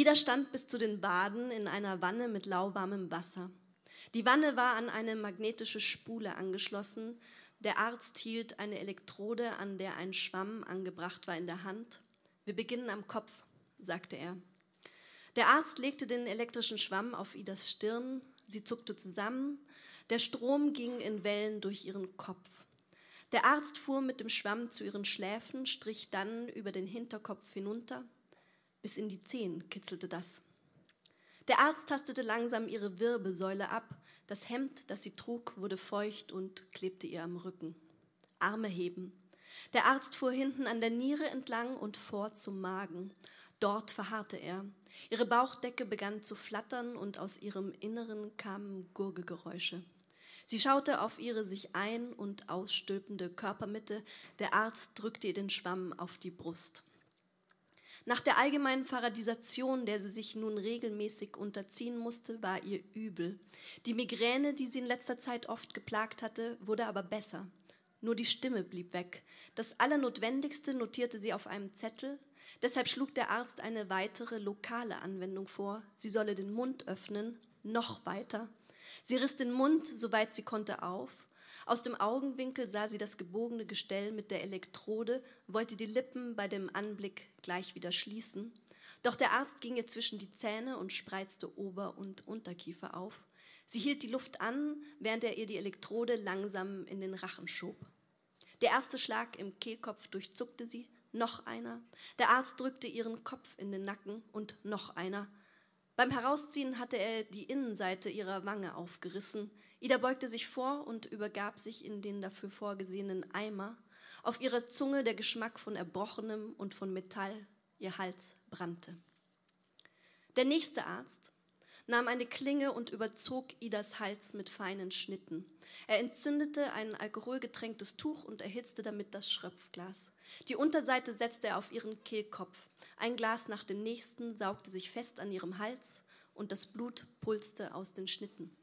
Ida stand bis zu den Baden in einer Wanne mit lauwarmem Wasser. Die Wanne war an eine magnetische Spule angeschlossen. Der Arzt hielt eine Elektrode, an der ein Schwamm angebracht war, in der Hand. Wir beginnen am Kopf, sagte er. Der Arzt legte den elektrischen Schwamm auf Idas Stirn. Sie zuckte zusammen. Der Strom ging in Wellen durch ihren Kopf. Der Arzt fuhr mit dem Schwamm zu ihren Schläfen, strich dann über den Hinterkopf hinunter. Bis in die Zehen kitzelte das. Der Arzt tastete langsam ihre Wirbelsäule ab. Das Hemd, das sie trug, wurde feucht und klebte ihr am Rücken. Arme heben. Der Arzt fuhr hinten an der Niere entlang und vor zum Magen. Dort verharrte er. Ihre Bauchdecke begann zu flattern und aus ihrem Inneren kamen Gurgelgeräusche. Sie schaute auf ihre sich ein- und ausstülpende Körpermitte. Der Arzt drückte ihr den Schwamm auf die Brust. Nach der allgemeinen Paradisation, der sie sich nun regelmäßig unterziehen musste, war ihr übel. Die Migräne, die sie in letzter Zeit oft geplagt hatte, wurde aber besser. Nur die Stimme blieb weg. Das Allernotwendigste notierte sie auf einem Zettel. Deshalb schlug der Arzt eine weitere lokale Anwendung vor. Sie solle den Mund öffnen, noch weiter. Sie riss den Mund, soweit sie konnte, auf aus dem Augenwinkel sah sie das gebogene Gestell mit der Elektrode, wollte die Lippen bei dem Anblick gleich wieder schließen. Doch der Arzt ging ihr zwischen die Zähne und spreizte Ober- und Unterkiefer auf. Sie hielt die Luft an, während er ihr die Elektrode langsam in den Rachen schob. Der erste Schlag im Kehlkopf durchzuckte sie, noch einer. Der Arzt drückte ihren Kopf in den Nacken und noch einer. Beim Herausziehen hatte er die Innenseite ihrer Wange aufgerissen. Ida beugte sich vor und übergab sich in den dafür vorgesehenen Eimer. Auf ihrer Zunge der Geschmack von Erbrochenem und von Metall, ihr Hals brannte. Der nächste Arzt nahm eine Klinge und überzog Idas Hals mit feinen Schnitten. Er entzündete ein alkoholgetränktes Tuch und erhitzte damit das Schröpfglas. Die Unterseite setzte er auf ihren Kehlkopf. Ein Glas nach dem nächsten saugte sich fest an ihrem Hals und das Blut pulste aus den Schnitten.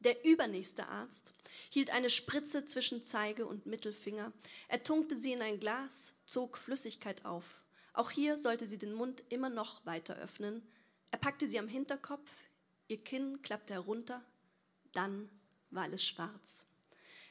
Der übernächste Arzt hielt eine Spritze zwischen Zeige und Mittelfinger. Er tunkte sie in ein Glas, zog Flüssigkeit auf. Auch hier sollte sie den Mund immer noch weiter öffnen. Er packte sie am Hinterkopf, ihr Kinn klappte herunter, dann war alles schwarz.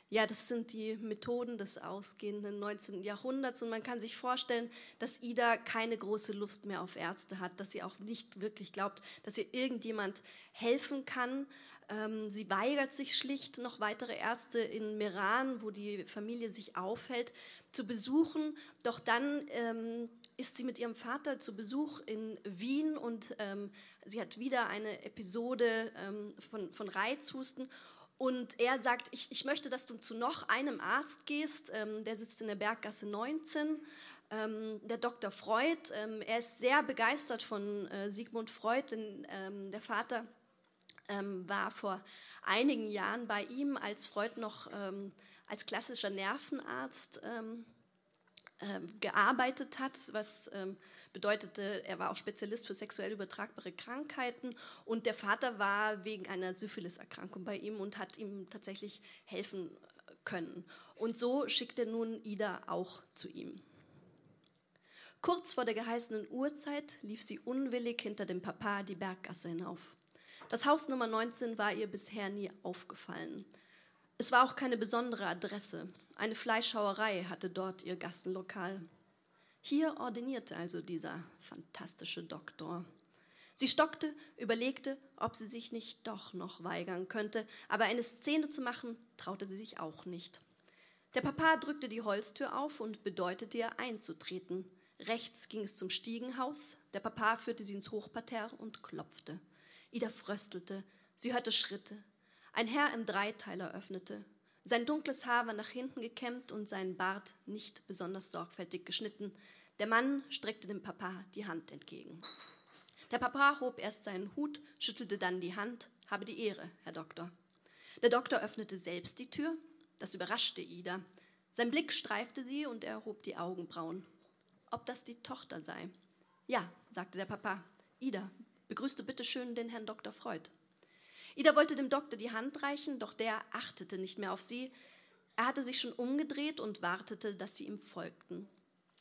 Ja, das sind die Methoden des ausgehenden 19. Jahrhunderts und man kann sich vorstellen, dass Ida keine große Lust mehr auf Ärzte hat, dass sie auch nicht wirklich glaubt, dass ihr irgendjemand helfen kann. Ähm, sie weigert sich schlicht, noch weitere Ärzte in Meran, wo die Familie sich aufhält, zu besuchen. Doch dann ähm, ist sie mit ihrem Vater zu Besuch in Wien und ähm, sie hat wieder eine Episode von, von Reizhusten. Und er sagt, ich, ich möchte, dass du zu noch einem Arzt gehst, ähm, der sitzt in der Berggasse 19 ähm, der Dr. Freud. Ähm, er ist sehr begeistert von äh, Sigmund Freud, denn ähm, der Vater ähm, war vor einigen Jahren bei ihm, als Freud noch ähm, als klassischer Nervenarzt ähm, gearbeitet hat, was ähm, bedeutete, er war auch Spezialist für sexuell übertragbare Krankheiten und der Vater war wegen einer Syphilis-Erkrankung bei ihm und hat ihm tatsächlich helfen äh, können. Und so schickte nun Ida auch zu ihm. Kurz vor der geheißenen Uhrzeit lief sie unwillig hinter dem Papa die Berggasse hinauf. Das Haus Nummer 19 war ihr bisher nie aufgefallen. Es war auch keine besondere Adresse. Eine Fleischhauerei hatte dort ihr Gassenlokal. Hier ordinierte also dieser fantastische Doktor. Sie stockte, überlegte, ob sie sich nicht doch noch weigern könnte, aber eine Szene zu machen, traute sie sich auch nicht. Der Papa drückte die Holztür auf und bedeutete ihr einzutreten. Rechts ging es zum Stiegenhaus, der Papa führte sie ins Hochparterre und klopfte. Ida fröstelte. Sie hörte Schritte. Ein Herr im Dreiteiler öffnete. Sein dunkles Haar war nach hinten gekämmt und sein Bart nicht besonders sorgfältig geschnitten. Der Mann streckte dem Papa die Hand entgegen. Der Papa hob erst seinen Hut, schüttelte dann die Hand. Habe die Ehre, Herr Doktor. Der Doktor öffnete selbst die Tür. Das überraschte Ida. Sein Blick streifte sie und er hob die Augenbrauen. Ob das die Tochter sei? Ja, sagte der Papa. Ida, Begrüßte bitte schön den Herrn Dr. Freud. Ida wollte dem Doktor die Hand reichen, doch der achtete nicht mehr auf sie. Er hatte sich schon umgedreht und wartete, dass sie ihm folgten.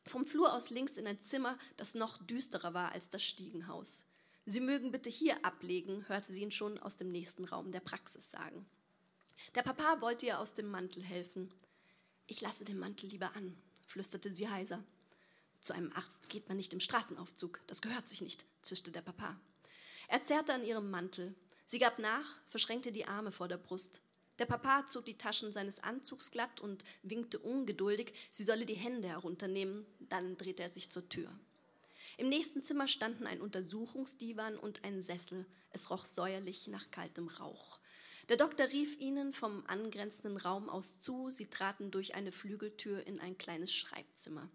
Vom Flur aus links in ein Zimmer, das noch düsterer war als das Stiegenhaus. Sie mögen bitte hier ablegen, hörte sie ihn schon aus dem nächsten Raum der Praxis sagen. Der Papa wollte ihr aus dem Mantel helfen. Ich lasse den Mantel lieber an, flüsterte sie heiser. Zu einem Arzt geht man nicht im Straßenaufzug, das gehört sich nicht, zischte der Papa. Er zerrte an ihrem Mantel. Sie gab nach, verschränkte die Arme vor der Brust. Der Papa zog die Taschen seines Anzugs glatt und winkte ungeduldig, sie solle die Hände herunternehmen. Dann drehte er sich zur Tür. Im nächsten Zimmer standen ein Untersuchungsdivan und ein Sessel. Es roch säuerlich nach kaltem Rauch. Der Doktor rief ihnen vom angrenzenden Raum aus zu. Sie traten durch eine Flügeltür in ein kleines Schreibzimmer.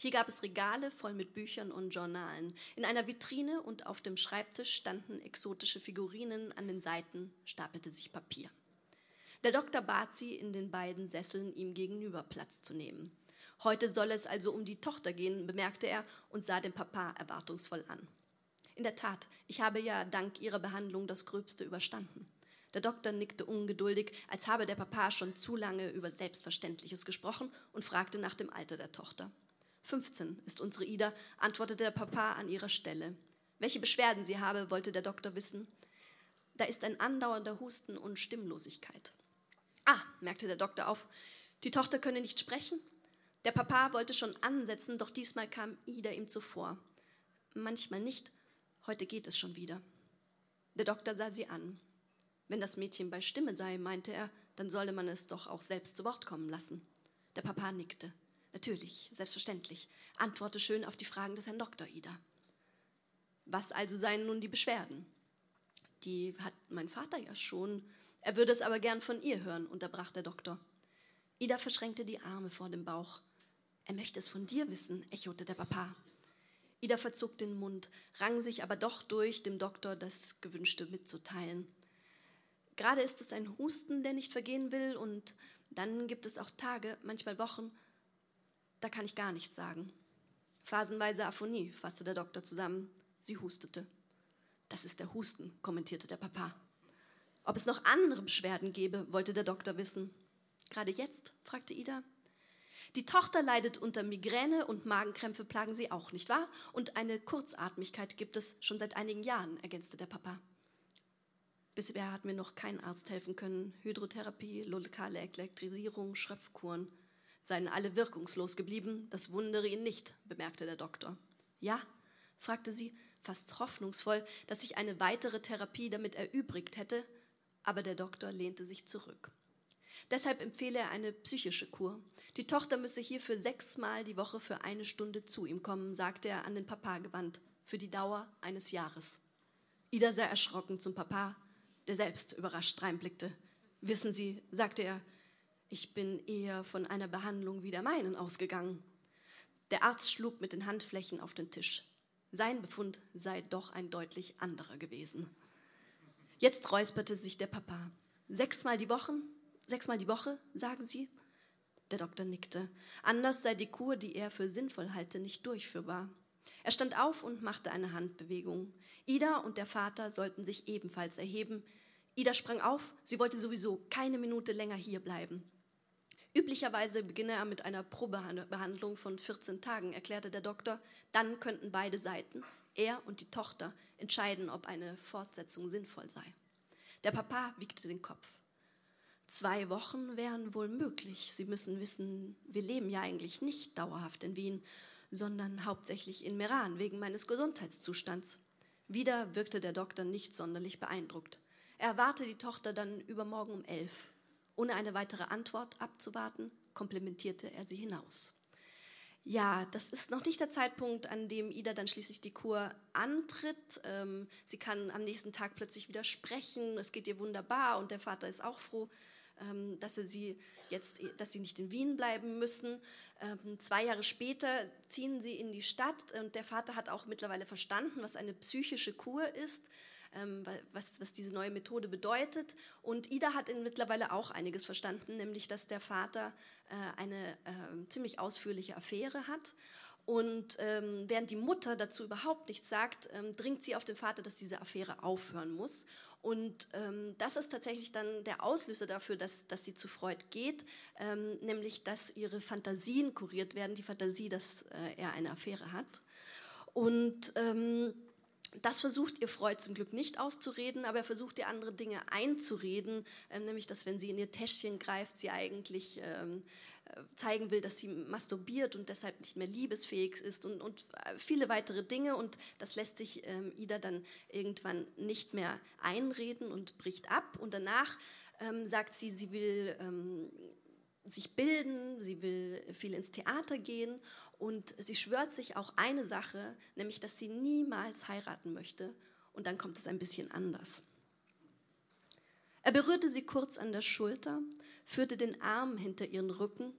Hier gab es Regale voll mit Büchern und Journalen. In einer Vitrine und auf dem Schreibtisch standen exotische Figurinen, an den Seiten stapelte sich Papier. Der Doktor bat sie, in den beiden Sesseln ihm gegenüber Platz zu nehmen. Heute soll es also um die Tochter gehen, bemerkte er und sah den Papa erwartungsvoll an. In der Tat, ich habe ja dank Ihrer Behandlung das Gröbste überstanden. Der Doktor nickte ungeduldig, als habe der Papa schon zu lange über Selbstverständliches gesprochen und fragte nach dem Alter der Tochter. 15 ist unsere Ida, antwortete der Papa an ihrer Stelle. Welche Beschwerden sie habe, wollte der Doktor wissen. Da ist ein andauernder Husten und Stimmlosigkeit. Ah, merkte der Doktor auf, die Tochter könne nicht sprechen? Der Papa wollte schon ansetzen, doch diesmal kam Ida ihm zuvor. Manchmal nicht, heute geht es schon wieder. Der Doktor sah sie an. Wenn das Mädchen bei Stimme sei, meinte er, dann solle man es doch auch selbst zu Wort kommen lassen. Der Papa nickte. Natürlich, selbstverständlich. Antworte schön auf die Fragen des Herrn Doktor, Ida. Was also seien nun die Beschwerden? Die hat mein Vater ja schon. Er würde es aber gern von ihr hören, unterbrach der Doktor. Ida verschränkte die Arme vor dem Bauch. Er möchte es von dir wissen, echote der Papa. Ida verzog den Mund, rang sich aber doch durch, dem Doktor das Gewünschte mitzuteilen. Gerade ist es ein Husten, der nicht vergehen will, und dann gibt es auch Tage, manchmal Wochen, da kann ich gar nichts sagen. Phasenweise Aphonie, fasste der Doktor zusammen. Sie hustete. Das ist der Husten, kommentierte der Papa. Ob es noch andere Beschwerden gäbe, wollte der Doktor wissen. Gerade jetzt? fragte Ida. Die Tochter leidet unter Migräne und Magenkrämpfe plagen sie auch, nicht wahr? Und eine Kurzatmigkeit gibt es schon seit einigen Jahren, ergänzte der Papa. Bisher hat mir noch kein Arzt helfen können. Hydrotherapie, lokale Elektrisierung, Schröpfkuren seien alle wirkungslos geblieben. Das wundere ihn nicht, bemerkte der Doktor. Ja? fragte sie, fast hoffnungsvoll, dass sich eine weitere Therapie damit erübrigt hätte, aber der Doktor lehnte sich zurück. Deshalb empfehle er eine psychische Kur. Die Tochter müsse hierfür sechsmal die Woche für eine Stunde zu ihm kommen, sagte er an den Papa gewandt, für die Dauer eines Jahres. Ida sah erschrocken zum Papa, der selbst überrascht reinblickte. Wissen Sie, sagte er, ich bin eher von einer Behandlung wie der meinen ausgegangen. Der Arzt schlug mit den Handflächen auf den Tisch. Sein Befund sei doch ein deutlich anderer gewesen. Jetzt räusperte sich der Papa. Sechsmal die Woche? Sechsmal die Woche, sagen Sie? Der Doktor nickte. Anders sei die Kur, die er für sinnvoll halte, nicht durchführbar. Er stand auf und machte eine Handbewegung. Ida und der Vater sollten sich ebenfalls erheben. Ida sprang auf, sie wollte sowieso keine Minute länger hier bleiben. Üblicherweise beginne er mit einer Probebehandlung von 14 Tagen, erklärte der Doktor. Dann könnten beide Seiten, er und die Tochter, entscheiden, ob eine Fortsetzung sinnvoll sei. Der Papa wiegte den Kopf. Zwei Wochen wären wohl möglich. Sie müssen wissen, wir leben ja eigentlich nicht dauerhaft in Wien, sondern hauptsächlich in Meran wegen meines Gesundheitszustands. Wieder wirkte der Doktor nicht sonderlich beeindruckt. Er erwarte die Tochter dann übermorgen um elf. Ohne eine weitere Antwort abzuwarten, komplimentierte er sie hinaus. Ja, das ist noch nicht der Zeitpunkt, an dem Ida dann schließlich die Kur antritt. Ähm, sie kann am nächsten Tag plötzlich wieder sprechen. Es geht ihr wunderbar und der Vater ist auch froh, ähm, dass sie jetzt, dass sie nicht in Wien bleiben müssen. Ähm, zwei Jahre später ziehen sie in die Stadt und der Vater hat auch mittlerweile verstanden, was eine psychische Kur ist ähm, was, was diese neue Methode bedeutet. Und Ida hat mittlerweile auch einiges verstanden, nämlich dass der Vater äh, eine äh, ziemlich ausführliche Affäre hat Und ähm, während die Mutter dazu überhaupt nichts sagt, ähm, dringt sie auf den Vater, dass diese Affäre aufhören muss. Und ähm, das ist tatsächlich dann der Auslöser dafür, dass, dass sie zu Freud geht, ähm, nämlich dass ihre Fantasien kuriert werden, die Fantasie, dass äh, er eine Affäre hat. Und ähm, das versucht ihr Freud zum Glück nicht auszureden, aber er versucht ihr andere Dinge einzureden, ähm, nämlich dass wenn sie in ihr Täschchen greift, sie eigentlich ähm, äh, zeigen will, dass sie masturbiert und deshalb nicht mehr liebesfähig ist und, und äh, viele weitere Dinge. Und das lässt sich ähm, Ida dann irgendwann nicht mehr einreden und bricht ab. Und danach ähm, sagt sie, sie will ähm, sich bilden, sie will viel ins Theater gehen und sie schwört sich auch eine Sache, nämlich dass sie niemals heiraten möchte. Und dann kommt es ein bisschen anders. Er berührte sie kurz an der Schulter, führte den Arm hinter ihren Rücken,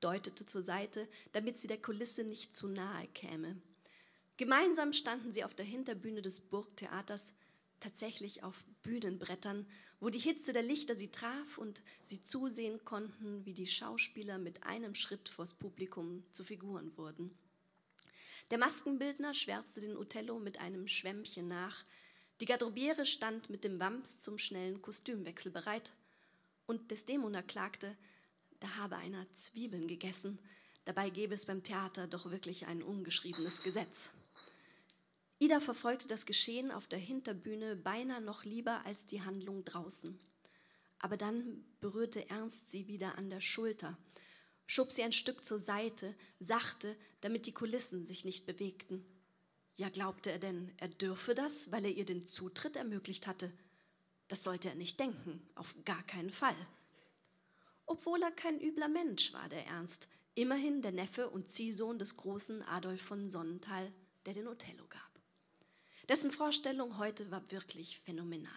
deutete zur Seite, damit sie der Kulisse nicht zu nahe käme. Gemeinsam standen sie auf der Hinterbühne des Burgtheaters, tatsächlich auf Bühnenbrettern, wo die Hitze der Lichter sie traf und sie zusehen konnten, wie die Schauspieler mit einem Schritt vors Publikum zu Figuren wurden. Der Maskenbildner schwärzte den Othello mit einem Schwämmchen nach. Die Garderobiere stand mit dem Wams zum schnellen Kostümwechsel bereit. Und Desdemona klagte, da habe einer Zwiebeln gegessen. Dabei gäbe es beim Theater doch wirklich ein ungeschriebenes Gesetz. Ida verfolgte das Geschehen auf der Hinterbühne beinahe noch lieber als die Handlung draußen. Aber dann berührte Ernst sie wieder an der Schulter, schob sie ein Stück zur Seite, sachte, damit die Kulissen sich nicht bewegten. Ja, glaubte er denn, er dürfe das, weil er ihr den Zutritt ermöglicht hatte? Das sollte er nicht denken, auf gar keinen Fall. Obwohl er kein übler Mensch war, der Ernst, immerhin der Neffe und Ziehsohn des großen Adolf von Sonnenthal, der den Othello gab. Dessen Vorstellung heute war wirklich phänomenal.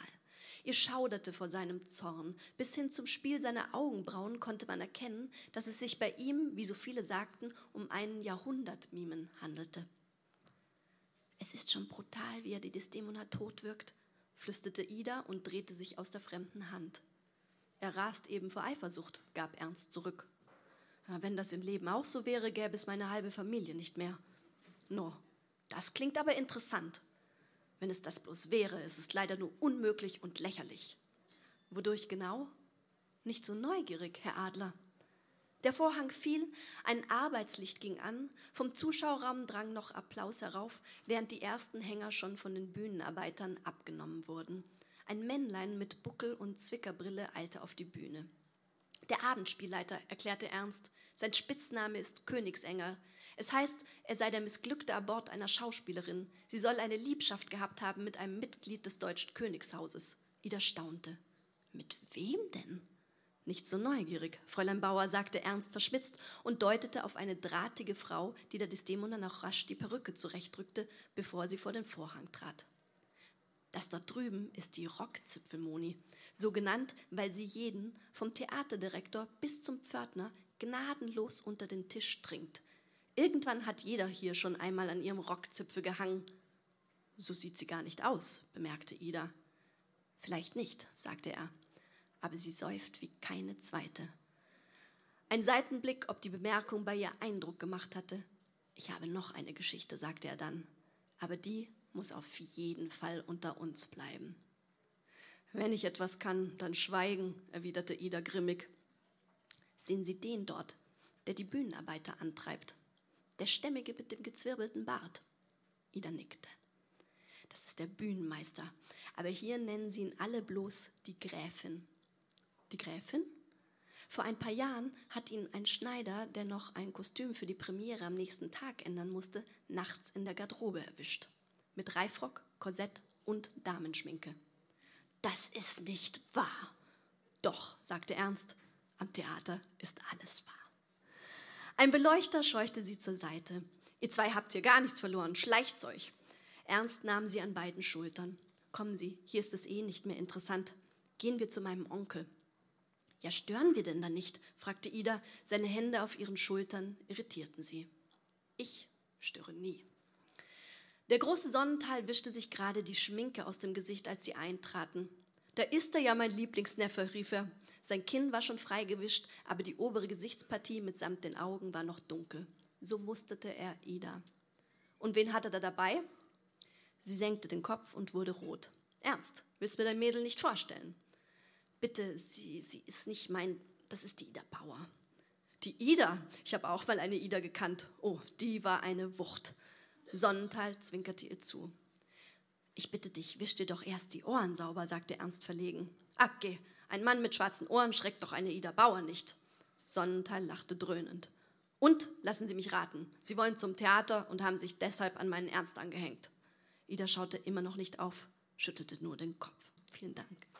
Ihr schauderte vor seinem Zorn. Bis hin zum Spiel seiner Augenbrauen konnte man erkennen, dass es sich bei ihm, wie so viele sagten, um einen Jahrhundertmimen handelte. Es ist schon brutal, wie er die Desdemona tot wirkt, flüsterte Ida und drehte sich aus der fremden Hand. Er rast eben vor Eifersucht, gab Ernst zurück. wenn das im Leben auch so wäre, gäbe es meine halbe Familie nicht mehr. No, das klingt aber interessant, wenn es das bloß wäre, ist es leider nur unmöglich und lächerlich. Wodurch genau? Nicht so neugierig, Herr Adler. Der Vorhang fiel, ein Arbeitslicht ging an, vom Zuschauerraum drang noch Applaus herauf, während die ersten Hänger schon von den Bühnenarbeitern abgenommen wurden. Ein Männlein mit Buckel und Zwickerbrille eilte auf die Bühne. Der Abendspielleiter erklärte ernst, sein Spitzname ist Königsengel. Es heißt, er sei der missglückte Abort einer Schauspielerin. Sie soll eine Liebschaft gehabt haben mit einem Mitglied des deutschen Königshauses. Ida staunte. Mit wem denn? Nicht so neugierig, Fräulein Bauer, sagte ernst verschmitzt und deutete auf eine drahtige Frau, die der Desdemona noch rasch die Perücke zurechtrückte, bevor sie vor den Vorhang trat. Das dort drüben ist die Rockzipfelmoni, so genannt, weil sie jeden, vom Theaterdirektor bis zum Pförtner, gnadenlos unter den Tisch dringt. Irgendwann hat jeder hier schon einmal an ihrem Rockzipfel gehangen. So sieht sie gar nicht aus, bemerkte Ida. Vielleicht nicht, sagte er, aber sie säuft wie keine zweite. Ein Seitenblick, ob die Bemerkung bei ihr Eindruck gemacht hatte. Ich habe noch eine Geschichte, sagte er dann, aber die muss auf jeden Fall unter uns bleiben. Wenn ich etwas kann, dann schweigen, erwiderte Ida grimmig. Sehen Sie den dort, der die Bühnenarbeiter antreibt. Der Stämmige mit dem gezwirbelten Bart. Ida nickte. Das ist der Bühnenmeister. Aber hier nennen sie ihn alle bloß die Gräfin. Die Gräfin? Vor ein paar Jahren hat ihn ein Schneider, der noch ein Kostüm für die Premiere am nächsten Tag ändern musste, nachts in der Garderobe erwischt. Mit Reifrock, Korsett und Damenschminke. Das ist nicht wahr. Doch, sagte Ernst, am Theater ist alles wahr. Ein Beleuchter scheuchte sie zur Seite. Ihr zwei habt hier gar nichts verloren, schleicht's euch. Ernst nahm sie an beiden Schultern. Kommen Sie, hier ist es eh nicht mehr interessant. Gehen wir zu meinem Onkel. Ja, stören wir denn da nicht? fragte Ida. Seine Hände auf ihren Schultern irritierten sie. Ich störe nie. Der große Sonnental wischte sich gerade die Schminke aus dem Gesicht, als sie eintraten. Da ist er ja, mein Lieblingsneffe, rief er. Sein Kinn war schon freigewischt, aber die obere Gesichtspartie mitsamt den Augen war noch dunkel. So musterte er Ida. Und wen hatte er dabei? Sie senkte den Kopf und wurde rot. Ernst, willst mir dein Mädel nicht vorstellen? Bitte, sie, sie ist nicht mein, das ist die Ida Bauer. Die Ida, ich habe auch mal eine Ida gekannt. Oh, die war eine Wucht. Sonnenthal zwinkerte ihr zu. Ich bitte dich, wisch dir doch erst die Ohren sauber, sagte Ernst verlegen. Acke, ein Mann mit schwarzen Ohren schreckt doch eine Ida Bauer nicht. Sonnenthal lachte dröhnend. Und, lassen Sie mich raten, Sie wollen zum Theater und haben sich deshalb an meinen Ernst angehängt. Ida schaute immer noch nicht auf, schüttelte nur den Kopf. Vielen Dank.